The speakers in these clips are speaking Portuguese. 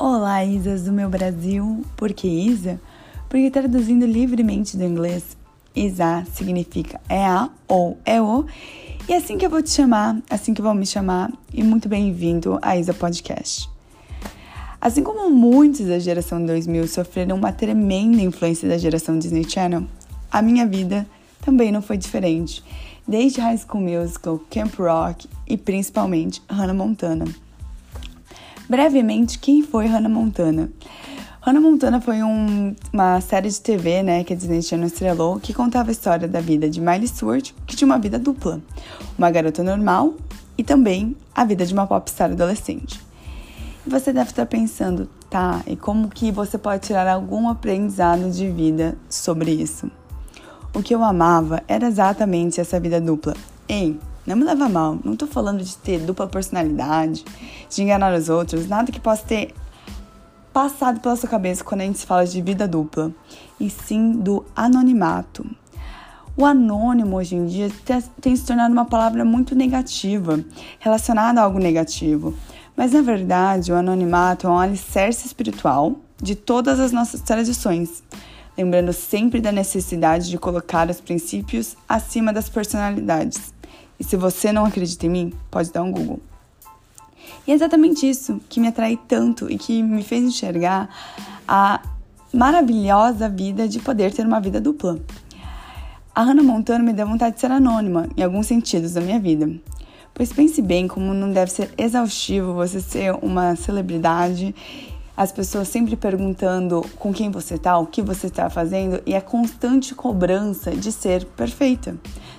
Olá, Isas do meu Brasil. Por que Isa? Porque traduzindo livremente do inglês, Isa significa é a ou é o. E é assim que eu vou te chamar, assim que vão me chamar. E muito bem-vindo a Isa Podcast. Assim como muitos da geração 2000 sofreram uma tremenda influência da geração Disney Channel, a minha vida também não foi diferente. Desde High School Musical, Camp Rock e principalmente Hannah Montana. Brevemente, quem foi Hannah Montana? Hannah Montana foi um, uma série de TV, né, que a Disney Channel estrelou, que contava a história da vida de Miley Stewart, que tinha uma vida dupla, uma garota normal e também a vida de uma popstar adolescente. E você deve estar pensando, tá, e como que você pode tirar algum aprendizado de vida sobre isso? O que eu amava era exatamente essa vida dupla. Ei, não me leva mal, não tô falando de ter dupla personalidade, de enganar os outros, nada que possa ter passado pela sua cabeça quando a gente fala de vida dupla, e sim do anonimato. O anônimo hoje em dia tem se tornado uma palavra muito negativa, relacionada a algo negativo. Mas na verdade, o anonimato é um alicerce espiritual de todas as nossas tradições, lembrando sempre da necessidade de colocar os princípios acima das personalidades. E se você não acredita em mim, pode dar um Google. E é exatamente isso que me atrai tanto e que me fez enxergar a maravilhosa vida de poder ter uma vida dupla. A Hannah Montana me deu vontade de ser anônima em alguns sentidos da minha vida. Pois pense bem como não deve ser exaustivo você ser uma celebridade as pessoas sempre perguntando com quem você está, o que você está fazendo e a constante cobrança de ser perfeita.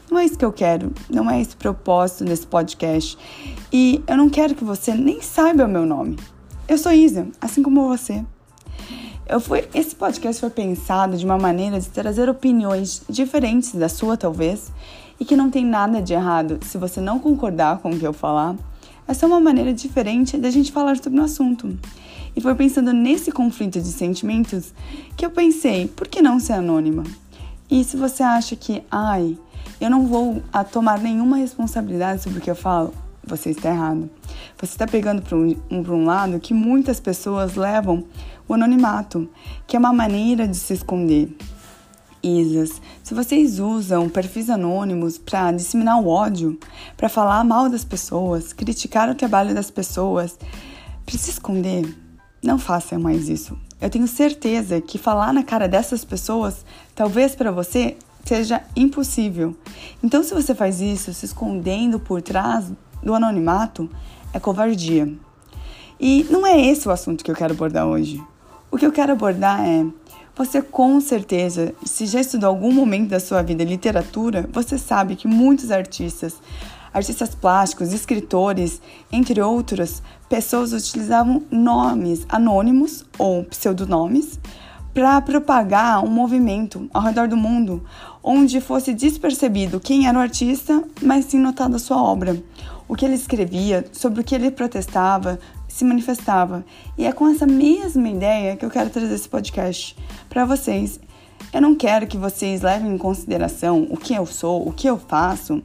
Não é isso que eu quero, não é esse propósito desse podcast. E eu não quero que você nem saiba o meu nome. Eu sou Isa, assim como você. Eu fui, esse podcast foi pensado de uma maneira de trazer opiniões diferentes da sua, talvez, e que não tem nada de errado se você não concordar com o que eu falar. É só uma maneira diferente da gente falar sobre o assunto. E foi pensando nesse conflito de sentimentos que eu pensei, por que não ser anônima? E se você acha que, ai, eu não vou a tomar nenhuma responsabilidade sobre o que eu falo, você está errado. Você está pegando para um, um, lado que muitas pessoas levam o anonimato, que é uma maneira de se esconder. Isas, se vocês usam perfis anônimos para disseminar o ódio, para falar mal das pessoas, criticar o trabalho das pessoas, para se esconder, não façam mais isso. Eu tenho certeza que falar na cara dessas pessoas, talvez para você seja impossível. Então, se você faz isso se escondendo por trás do anonimato, é covardia. E não é esse o assunto que eu quero abordar hoje. O que eu quero abordar é: você com certeza, se já estudou algum momento da sua vida literatura, você sabe que muitos artistas artistas plásticos, escritores, entre outros, pessoas utilizavam nomes anônimos ou pseudonomes para propagar um movimento ao redor do mundo onde fosse despercebido quem era o artista, mas sim notada sua obra, o que ele escrevia, sobre o que ele protestava, se manifestava. E é com essa mesma ideia que eu quero trazer esse podcast para vocês. Eu não quero que vocês levem em consideração o que eu sou, o que eu faço,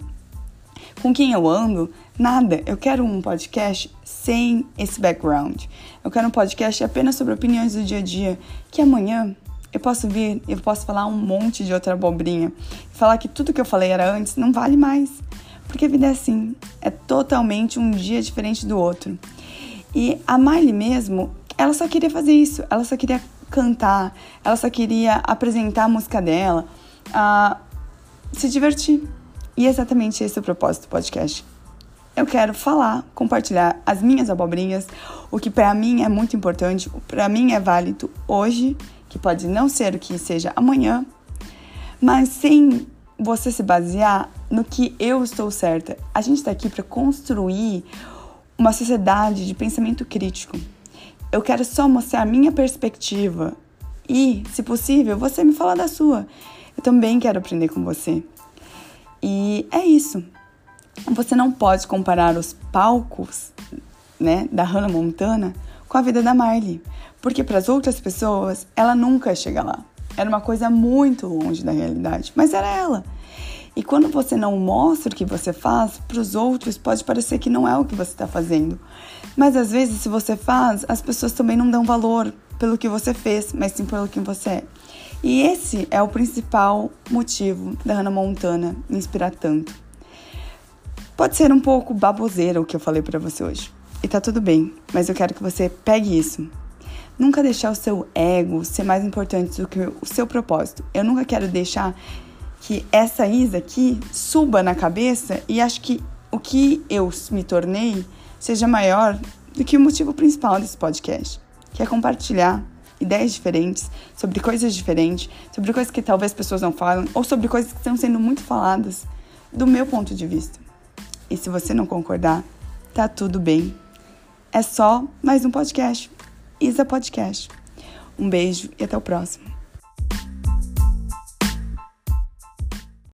com quem eu ando, nada. Eu quero um podcast sem esse background. Eu quero um podcast apenas sobre opiniões do dia a dia, que amanhã eu posso vir, eu posso falar um monte de outra abobrinha, falar que tudo que eu falei era antes não vale mais. Porque a vida é assim, é totalmente um dia diferente do outro. E a Miley mesmo, ela só queria fazer isso, ela só queria cantar, ela só queria apresentar a música dela, uh, se divertir. E é exatamente esse é o propósito do podcast. Eu quero falar, compartilhar as minhas abobrinhas, o que para mim é muito importante, para mim é válido hoje, que pode não ser o que seja amanhã, mas sem você se basear no que eu estou certa. A gente está aqui para construir uma sociedade de pensamento crítico. Eu quero só mostrar a minha perspectiva e, se possível, você me fala da sua. Eu também quero aprender com você. E é isso. Você não pode comparar os palcos, né, da Hannah Montana com a vida da Marley, porque para as outras pessoas ela nunca chega lá. Era uma coisa muito longe da realidade, mas era ela. E quando você não mostra o que você faz, para os outros pode parecer que não é o que você está fazendo. Mas às vezes, se você faz, as pessoas também não dão valor pelo que você fez, mas sim pelo que você é. E esse é o principal motivo da Hannah Montana me inspirar tanto. Pode ser um pouco baboseira o que eu falei para você hoje. E tá tudo bem, mas eu quero que você pegue isso. Nunca deixar o seu ego ser mais importante do que o seu propósito. Eu nunca quero deixar que essa Isa aqui suba na cabeça e acho que o que eu me tornei seja maior do que o motivo principal desse podcast, que é compartilhar ideias diferentes, sobre coisas diferentes, sobre coisas que talvez pessoas não falam, ou sobre coisas que estão sendo muito faladas do meu ponto de vista. E se você não concordar, tá tudo bem. É só mais um podcast. Isa Podcast. Um beijo e até o próximo.